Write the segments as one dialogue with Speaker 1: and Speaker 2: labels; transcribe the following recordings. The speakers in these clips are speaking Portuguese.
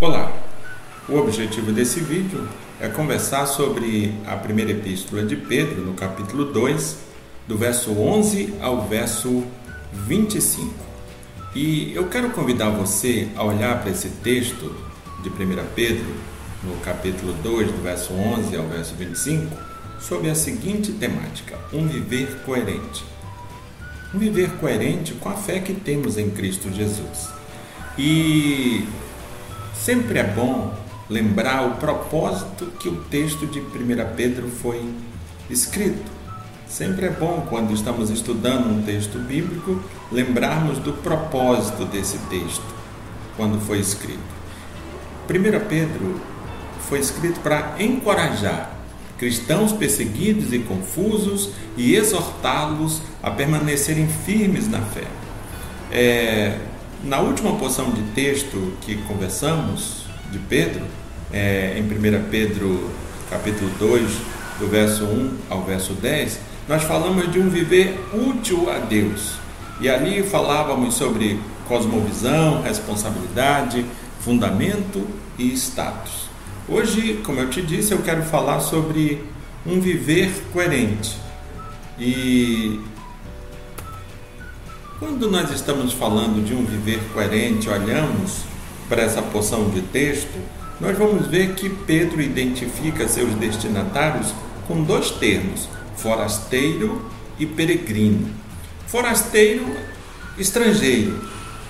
Speaker 1: Olá! O objetivo desse vídeo é conversar sobre a primeira epístola de Pedro, no capítulo 2, do verso 11 ao verso 25. E eu quero convidar você a olhar para esse texto de 1 Pedro, no capítulo 2, do verso 11 ao verso 25, sobre a seguinte temática: um viver coerente. Um viver coerente com a fé que temos em Cristo Jesus. E Sempre é bom lembrar o propósito que o texto de 1 Pedro foi escrito. Sempre é bom, quando estamos estudando um texto bíblico, lembrarmos do propósito desse texto, quando foi escrito. 1 Pedro foi escrito para encorajar cristãos perseguidos e confusos e exortá-los a permanecerem firmes na fé. É, na última porção de texto que conversamos, de Pedro, é, em 1 Pedro capítulo 2, do verso 1 ao verso 10, nós falamos de um viver útil a Deus. E ali falávamos sobre cosmovisão, responsabilidade, fundamento e status. Hoje, como eu te disse, eu quero falar sobre um viver coerente. E quando nós estamos falando de um viver coerente, olhamos para essa porção de texto, nós vamos ver que Pedro identifica seus destinatários com dois termos: forasteiro e peregrino. Forasteiro, estrangeiro.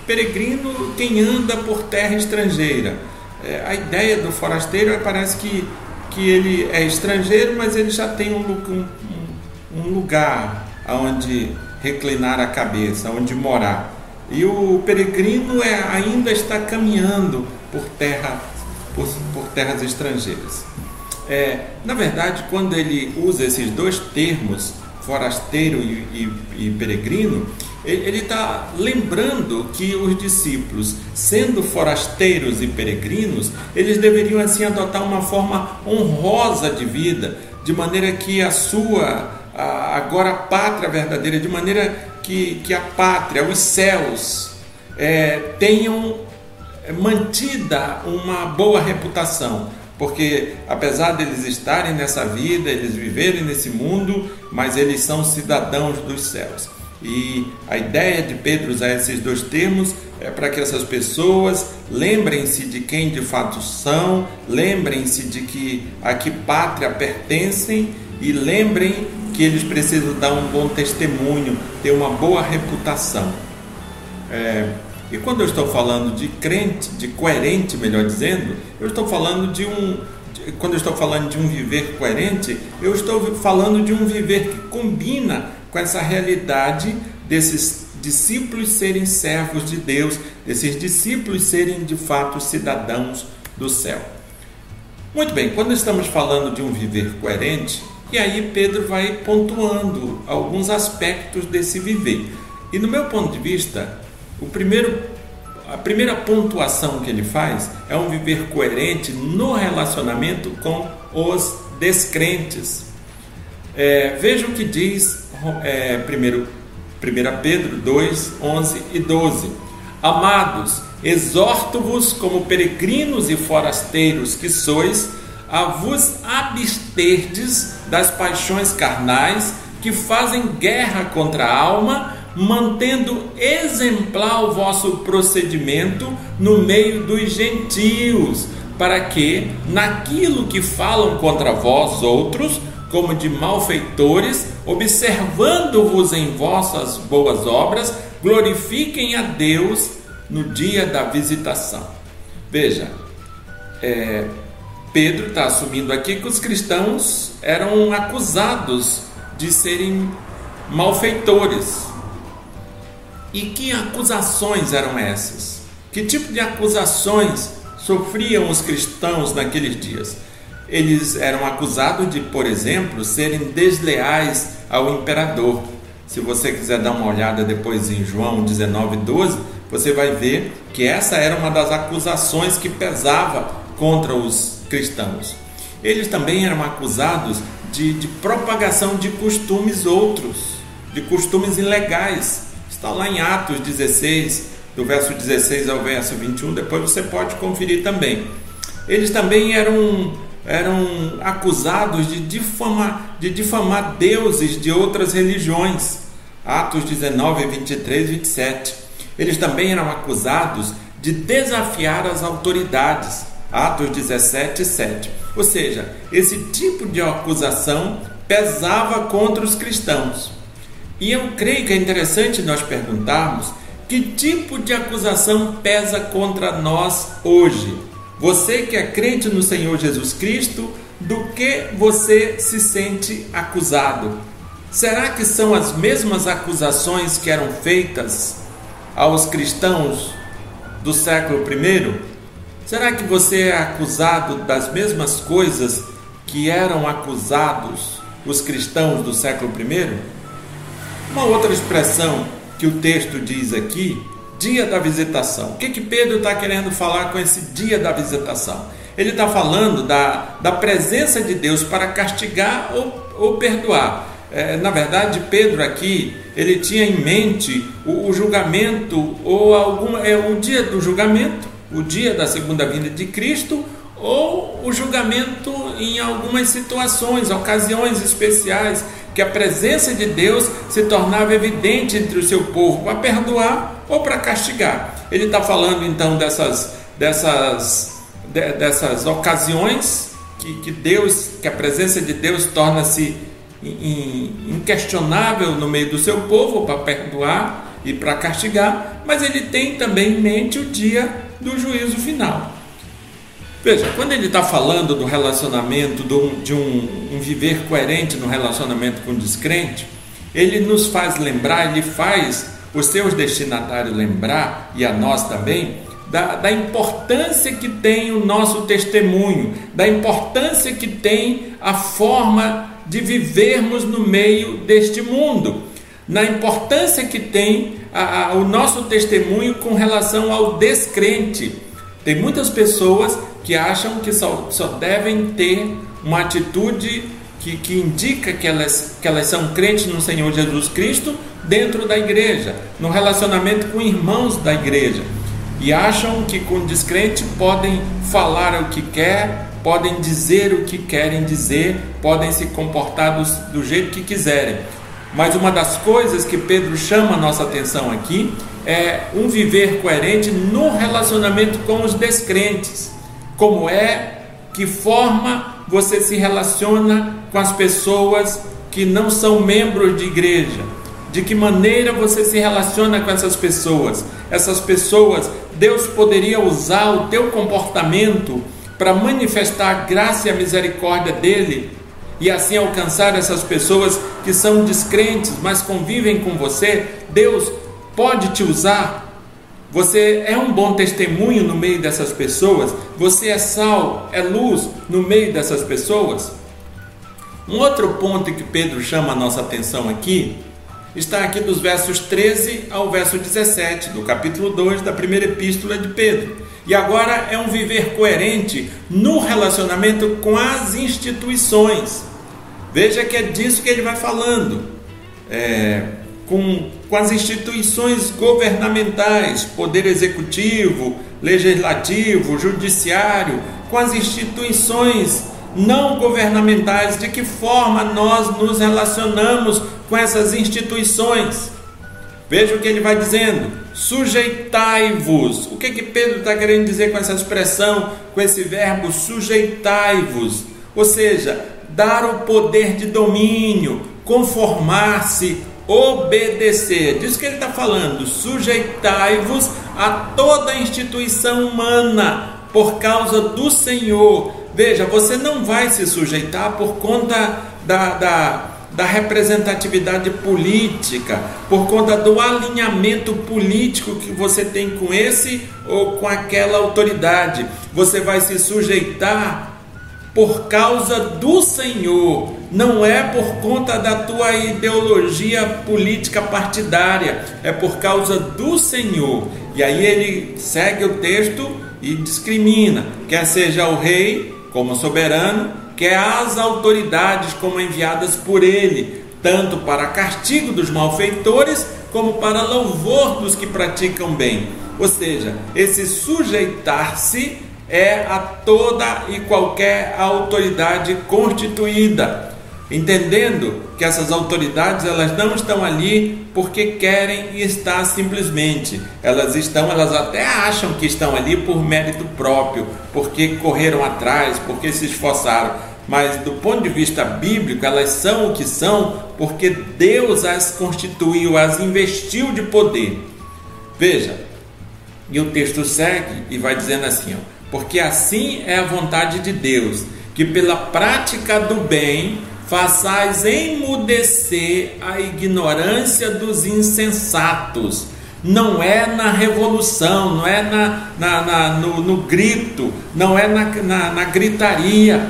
Speaker 1: Peregrino, quem anda por terra estrangeira. É, a ideia do forasteiro é, parece que, que ele é estrangeiro, mas ele já tem um, um, um lugar onde reclinar a cabeça, onde morar. E o peregrino é, ainda está caminhando por, terra, por, por terras estrangeiras. É, na verdade, quando ele usa esses dois termos, forasteiro e, e, e peregrino, ele está lembrando que os discípulos, sendo forasteiros e peregrinos, eles deveriam assim adotar uma forma honrosa de vida, de maneira que a sua agora a pátria verdadeira, de maneira que, que a pátria, os céus, é, tenham mantida uma boa reputação. Porque apesar deles estarem nessa vida, eles viverem nesse mundo, mas eles são cidadãos dos céus. E a ideia de Pedro usar esses dois termos é para que essas pessoas lembrem-se de quem de fato são, lembrem-se de que a que pátria pertencem e lembrem que eles precisam dar um bom testemunho, ter uma boa reputação. É, e quando eu estou falando de crente, de coerente, melhor dizendo, eu estou falando de um. De, quando eu estou falando de um viver coerente, eu estou falando de um viver que combina com essa realidade desses discípulos serem servos de Deus, desses discípulos serem de fato cidadãos do céu. Muito bem, quando estamos falando de um viver coerente, e aí Pedro vai pontuando alguns aspectos desse viver. E no meu ponto de vista, o primeiro, a primeira pontuação que ele faz é um viver coerente no relacionamento com os descrentes. É, veja o que diz é, primeiro, 1 Pedro 2, 11 e 12. Amados, exorto-vos como peregrinos e forasteiros que sois, a vos absterdes das paixões carnais que fazem guerra contra a alma, mantendo exemplar o vosso procedimento no meio dos gentios, para que, naquilo que falam contra vós outros, como de malfeitores, observando-vos em vossas boas obras, glorifiquem a Deus no dia da visitação. Veja, é, Pedro está assumindo aqui que os cristãos eram acusados de serem malfeitores. E que acusações eram essas? Que tipo de acusações sofriam os cristãos naqueles dias? Eles eram acusados de, por exemplo, serem desleais ao imperador. Se você quiser dar uma olhada depois em João 19, 12, você vai ver que essa era uma das acusações que pesava contra os cristãos. Eles também eram acusados de, de propagação de costumes outros, de costumes ilegais. Está lá em Atos 16, do verso 16 ao verso 21, depois você pode conferir também. Eles também eram, eram acusados de difamar, de difamar deuses de outras religiões. Atos 19, 23 e 27. Eles também eram acusados de desafiar as autoridades. Atos 17, 7. Ou seja, esse tipo de acusação pesava contra os cristãos. E eu creio que é interessante nós perguntarmos que tipo de acusação pesa contra nós hoje. Você que é crente no Senhor Jesus Cristo, do que você se sente acusado? Será que são as mesmas acusações que eram feitas aos cristãos do século I? Será que você é acusado das mesmas coisas que eram acusados os cristãos do século I? Uma outra expressão que o texto diz aqui, dia da visitação. O que, que Pedro está querendo falar com esse dia da visitação? Ele está falando da, da presença de Deus para castigar ou, ou perdoar. É, na verdade, Pedro aqui ele tinha em mente o, o julgamento ou algum é o dia do julgamento, o dia da segunda vinda de Cristo ou o julgamento em algumas situações, ocasiões especiais que a presença de Deus se tornava evidente entre o seu povo para perdoar ou para castigar. Ele está falando então dessas dessas de, dessas ocasiões que, que Deus, que a presença de Deus torna-se inquestionável no meio do seu povo para perdoar e para castigar, mas ele tem também em mente o dia do juízo final. Veja, quando ele está falando do relacionamento, de um, um viver coerente no relacionamento com o descrente, ele nos faz lembrar, ele faz os seus destinatários lembrar, e a nós também, da, da, importância que tem o nosso testemunho, da importância que tem a forma de vivermos no meio deste mundo, na importância que tem a, a, o nosso testemunho com relação ao descrente. Tem muitas pessoas que acham que só, só devem ter uma atitude que, que indica que elas, que elas são crentes no Senhor Jesus Cristo dentro da igreja, no relacionamento com irmãos da igreja. E acham que com descrente podem falar o que quer, podem dizer o que querem dizer, podem se comportar do, do jeito que quiserem. Mas uma das coisas que Pedro chama a nossa atenção aqui é um viver coerente no relacionamento com os descrentes. Como é, que forma você se relaciona com as pessoas que não são membros de igreja? De que maneira você se relaciona com essas pessoas? Essas pessoas, Deus poderia usar o teu comportamento para manifestar a graça e a misericórdia dele e assim alcançar essas pessoas que são descrentes, mas convivem com você. Deus pode te usar. Você é um bom testemunho no meio dessas pessoas. Você é sal, é luz no meio dessas pessoas. Um outro ponto que Pedro chama a nossa atenção aqui está aqui dos versos 13 ao verso 17 do capítulo 2 da primeira epístola de Pedro. E agora é um viver coerente no relacionamento com as instituições. Veja que é disso que ele vai falando. É, com, com as instituições governamentais, poder executivo, legislativo, judiciário, com as instituições não governamentais, de que forma nós nos relacionamos com essas instituições. Veja o que ele vai dizendo: sujeitai-vos. O que, que Pedro está querendo dizer com essa expressão, com esse verbo sujeitai-vos? Ou seja, dar o poder de domínio, conformar-se, obedecer. Disso que ele está falando: sujeitai-vos a toda instituição humana por causa do Senhor. Veja, você não vai se sujeitar por conta da, da da representatividade política, por conta do alinhamento político que você tem com esse ou com aquela autoridade. Você vai se sujeitar por causa do Senhor, não é por conta da tua ideologia política partidária, é por causa do Senhor. E aí ele segue o texto e discrimina, quer seja o rei como soberano, quer as autoridades como enviadas por ele, tanto para castigo dos malfeitores como para louvor dos que praticam bem. Ou seja, esse sujeitar-se é a toda e qualquer autoridade constituída entendendo que essas autoridades elas não estão ali porque querem estar simplesmente. Elas estão, elas até acham que estão ali por mérito próprio, porque correram atrás, porque se esforçaram. Mas do ponto de vista bíblico, elas são o que são porque Deus as constituiu, as investiu de poder. Veja, e o texto segue e vai dizendo assim: ó, porque assim é a vontade de Deus, que pela prática do bem façais emudecer a ignorância dos insensatos. Não é na revolução, não é na, na, na no, no, grito, não é na, na, na gritaria,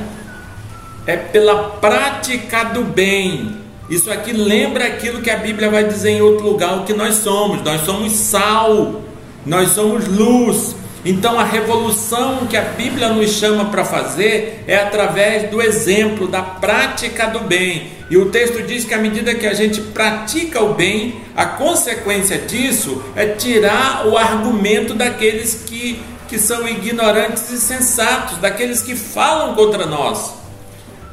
Speaker 1: é pela prática do bem. Isso aqui lembra aquilo que a Bíblia vai dizer em outro lugar: o que nós somos. Nós somos sal, nós somos luz, então a revolução que a Bíblia nos chama para fazer é através do exemplo, da prática do bem. E o texto diz que à medida que a gente pratica o bem, a consequência disso é tirar o argumento daqueles que, que são ignorantes e sensatos, daqueles que falam contra nós.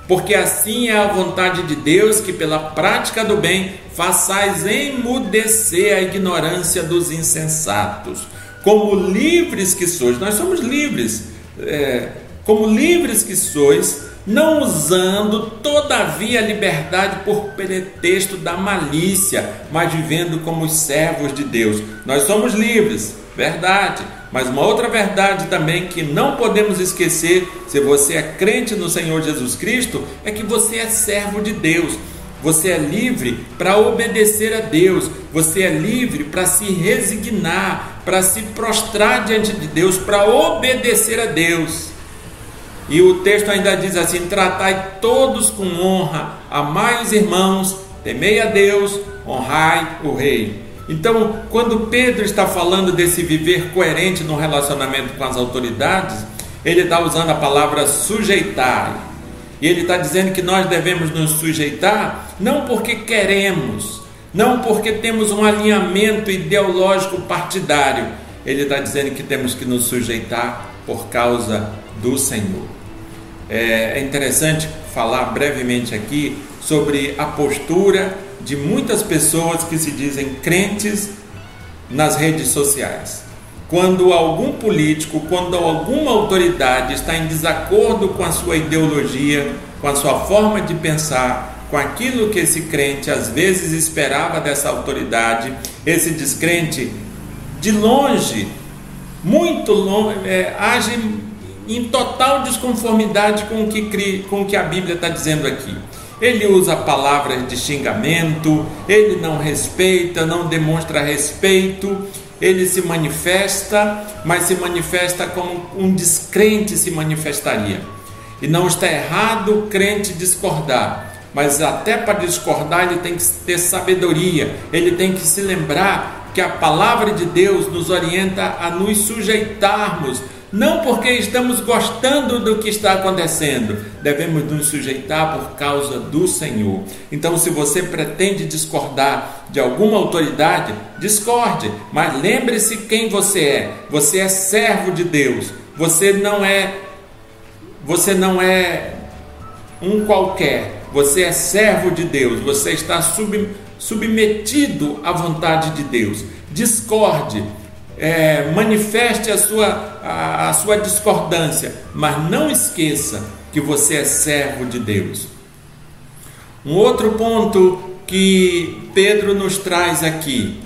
Speaker 1: Porque assim é a vontade de Deus que, pela prática do bem, façais emudecer a ignorância dos insensatos como livres que sois, nós somos livres, é, como livres que sois, não usando todavia a liberdade por pretexto da malícia, mas vivendo como os servos de Deus. Nós somos livres, verdade. Mas uma outra verdade também que não podemos esquecer, se você é crente no Senhor Jesus Cristo, é que você é servo de Deus. Você é livre para obedecer a Deus, você é livre para se resignar, para se prostrar diante de Deus, para obedecer a Deus. E o texto ainda diz assim: tratai todos com honra, amai os irmãos, temei a Deus, honrai o rei. Então, quando Pedro está falando desse viver coerente no relacionamento com as autoridades, ele está usando a palavra sujeitar. E ele está dizendo que nós devemos nos sujeitar não porque queremos, não porque temos um alinhamento ideológico partidário. Ele está dizendo que temos que nos sujeitar por causa do Senhor. É, é interessante falar brevemente aqui sobre a postura de muitas pessoas que se dizem crentes nas redes sociais. Quando algum político, quando alguma autoridade está em desacordo com a sua ideologia, com a sua forma de pensar, com aquilo que esse crente às vezes esperava dessa autoridade, esse descrente, de longe, muito longe, é, age em total desconformidade com o que, com o que a Bíblia está dizendo aqui. Ele usa palavras de xingamento, ele não respeita, não demonstra respeito, ele se manifesta, mas se manifesta como um descrente se manifestaria. E não está errado o crente discordar, mas até para discordar ele tem que ter sabedoria, ele tem que se lembrar que a palavra de Deus nos orienta a nos sujeitarmos não porque estamos gostando do que está acontecendo, devemos nos sujeitar por causa do Senhor. Então, se você pretende discordar de alguma autoridade, discorde, mas lembre-se quem você é. Você é servo de Deus. Você não é você não é um qualquer. Você é servo de Deus. Você está sub, submetido à vontade de Deus. Discorde, é, manifeste a sua, a, a sua discordância, mas não esqueça que você é servo de Deus. Um outro ponto que Pedro nos traz aqui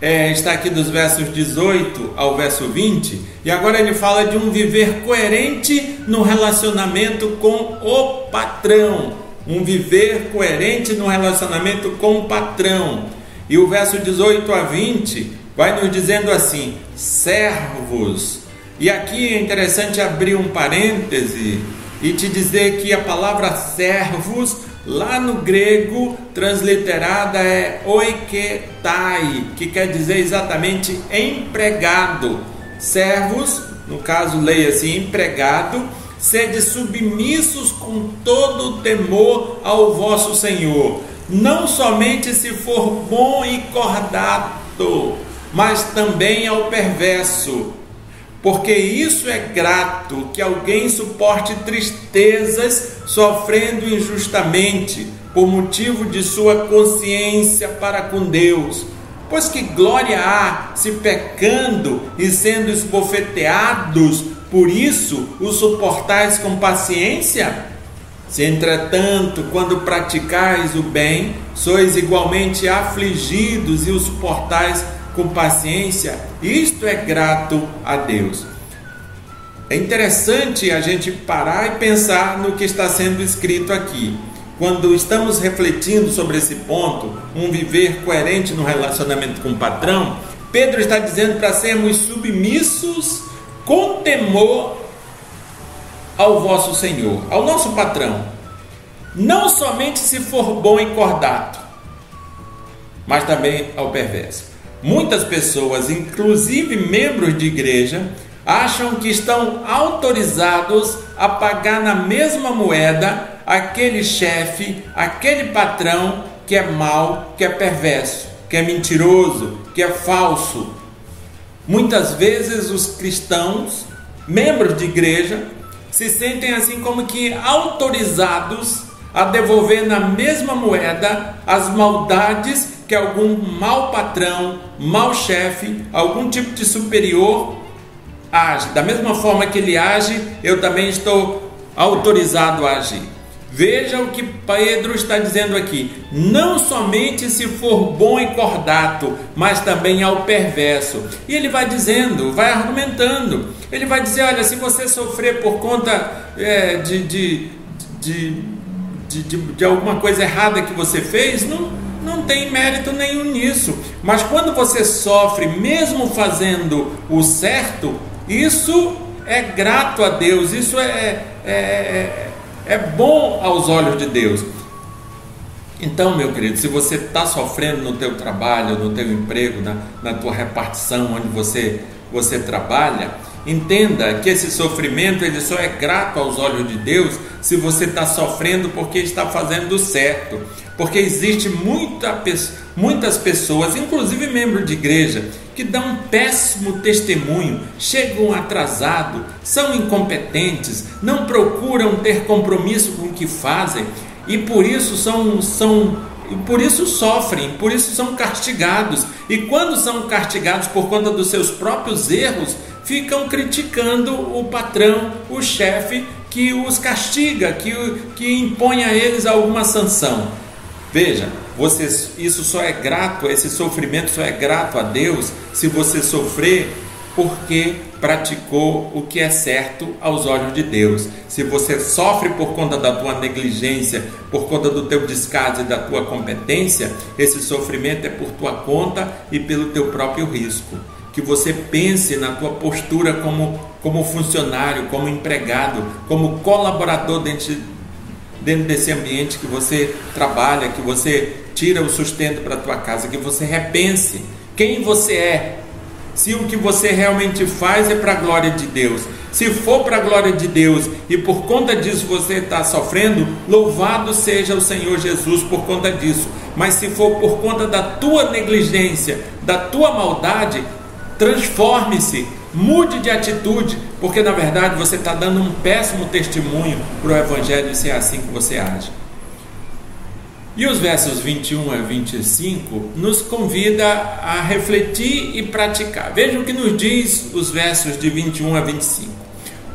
Speaker 1: é, está aqui dos versos 18 ao verso 20, e agora ele fala de um viver coerente no relacionamento com o patrão. Um viver coerente no relacionamento com o patrão. E o verso 18 a 20 vai nos dizendo assim: servos. E aqui é interessante abrir um parêntese e te dizer que a palavra servos, lá no grego, transliterada é oiketai, que quer dizer exatamente empregado. Servos, no caso, leia-se empregado, sede submissos com todo o temor ao vosso Senhor, não somente se for bom e cordato, mas também ao perverso. Porque isso é grato que alguém suporte tristezas sofrendo injustamente por motivo de sua consciência para com Deus. Pois que glória há se pecando e sendo esbofeteados, por isso o suportais com paciência? Se entretanto, quando praticais o bem, sois igualmente afligidos e o suportais com paciência, isto é grato a Deus. É interessante a gente parar e pensar no que está sendo escrito aqui. Quando estamos refletindo sobre esse ponto, um viver coerente no relacionamento com o patrão, Pedro está dizendo para sermos submissos com temor ao vosso Senhor, ao nosso patrão. Não somente se for bom e cordato, mas também ao perverso. Muitas pessoas, inclusive membros de igreja, acham que estão autorizados a pagar na mesma moeda aquele chefe, aquele patrão que é mau, que é perverso, que é mentiroso, que é falso. Muitas vezes os cristãos, membros de igreja, se sentem assim como que autorizados a devolver na mesma moeda as maldades que algum mau patrão, mau chefe, algum tipo de superior age. Da mesma forma que ele age, eu também estou autorizado a agir. Veja o que Pedro está dizendo aqui: não somente se for bom e cordato, mas também ao perverso. E ele vai dizendo, vai argumentando. Ele vai dizer: olha, se você sofrer por conta é, de, de, de, de, de, de alguma coisa errada que você fez, não, não tem mérito nenhum nisso. Mas quando você sofre, mesmo fazendo o certo, isso é grato a Deus, isso é, é, é, é bom aos olhos de Deus. Então, meu querido, se você está sofrendo no teu trabalho, no teu emprego, na, na tua repartição onde você, você trabalha, entenda que esse sofrimento ele só é grato aos olhos de Deus se você está sofrendo porque está fazendo certo. Porque existe muita, muitas pessoas, inclusive membros de igreja, que dão um péssimo testemunho, chegam atrasados, são incompetentes, não procuram ter compromisso com o que fazem e por isso são, são por isso sofrem, por isso são castigados. E quando são castigados por conta dos seus próprios erros, ficam criticando o patrão, o chefe que os castiga, que, que impõe a eles alguma sanção. Veja, você, isso só é grato, esse sofrimento só é grato a Deus se você sofrer porque praticou o que é certo aos olhos de Deus. Se você sofre por conta da tua negligência, por conta do teu descaso e da tua competência, esse sofrimento é por tua conta e pelo teu próprio risco. Que você pense na tua postura como, como funcionário, como empregado, como colaborador dentro dentro desse ambiente que você trabalha, que você tira o sustento para tua casa, que você repense quem você é. Se o que você realmente faz é para a glória de Deus. Se for para a glória de Deus e por conta disso você está sofrendo, louvado seja o Senhor Jesus por conta disso. Mas se for por conta da tua negligência, da tua maldade, transforme-se, Mude de atitude, porque na verdade você está dando um péssimo testemunho para o Evangelho se é assim que você age. E os versos 21 a 25 nos convida a refletir e praticar. Veja o que nos diz os versos de 21 a 25.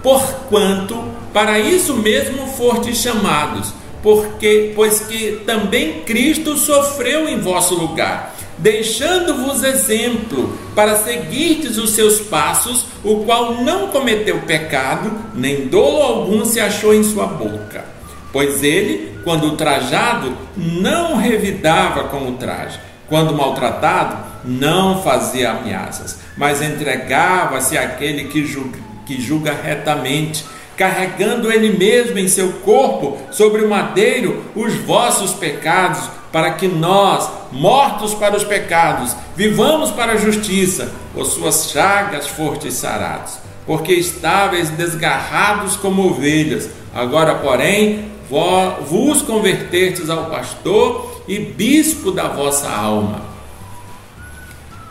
Speaker 1: Porquanto para isso mesmo fortes chamados, porque pois que também Cristo sofreu em vosso lugar deixando-vos exemplo para seguirdes os seus passos, o qual não cometeu pecado, nem dolo algum se achou em sua boca. Pois ele, quando trajado, não revidava com o traje, quando maltratado, não fazia ameaças, mas entregava-se àquele que julga, que julga retamente, carregando ele mesmo em seu corpo sobre o madeiro os vossos pecados para que nós, mortos para os pecados, vivamos para a justiça, por suas chagas fortes sarados. Porque estáveis desgarrados como ovelhas, agora, porém, vos convertestes ao pastor e bispo da vossa alma.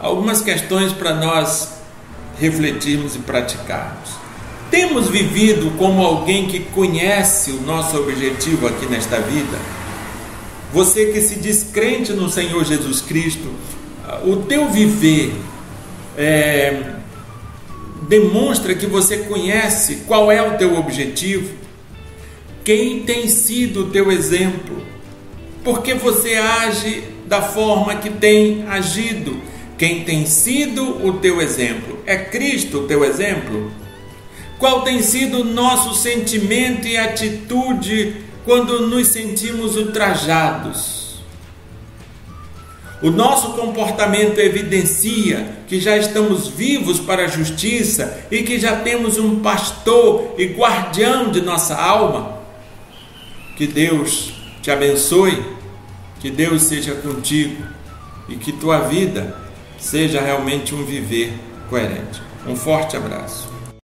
Speaker 1: algumas questões para nós refletirmos e praticarmos. Temos vivido como alguém que conhece o nosso objetivo aqui nesta vida? Você que se diz crente no Senhor Jesus Cristo, o teu viver é, demonstra que você conhece qual é o teu objetivo, quem tem sido o teu exemplo, porque você age da forma que tem agido, quem tem sido o teu exemplo? É Cristo o teu exemplo? Qual tem sido o nosso sentimento e atitude quando nos sentimos ultrajados? O nosso comportamento evidencia que já estamos vivos para a justiça e que já temos um pastor e guardião de nossa alma. Que Deus te abençoe, que Deus seja contigo e que tua vida seja realmente um viver coerente. Um forte abraço.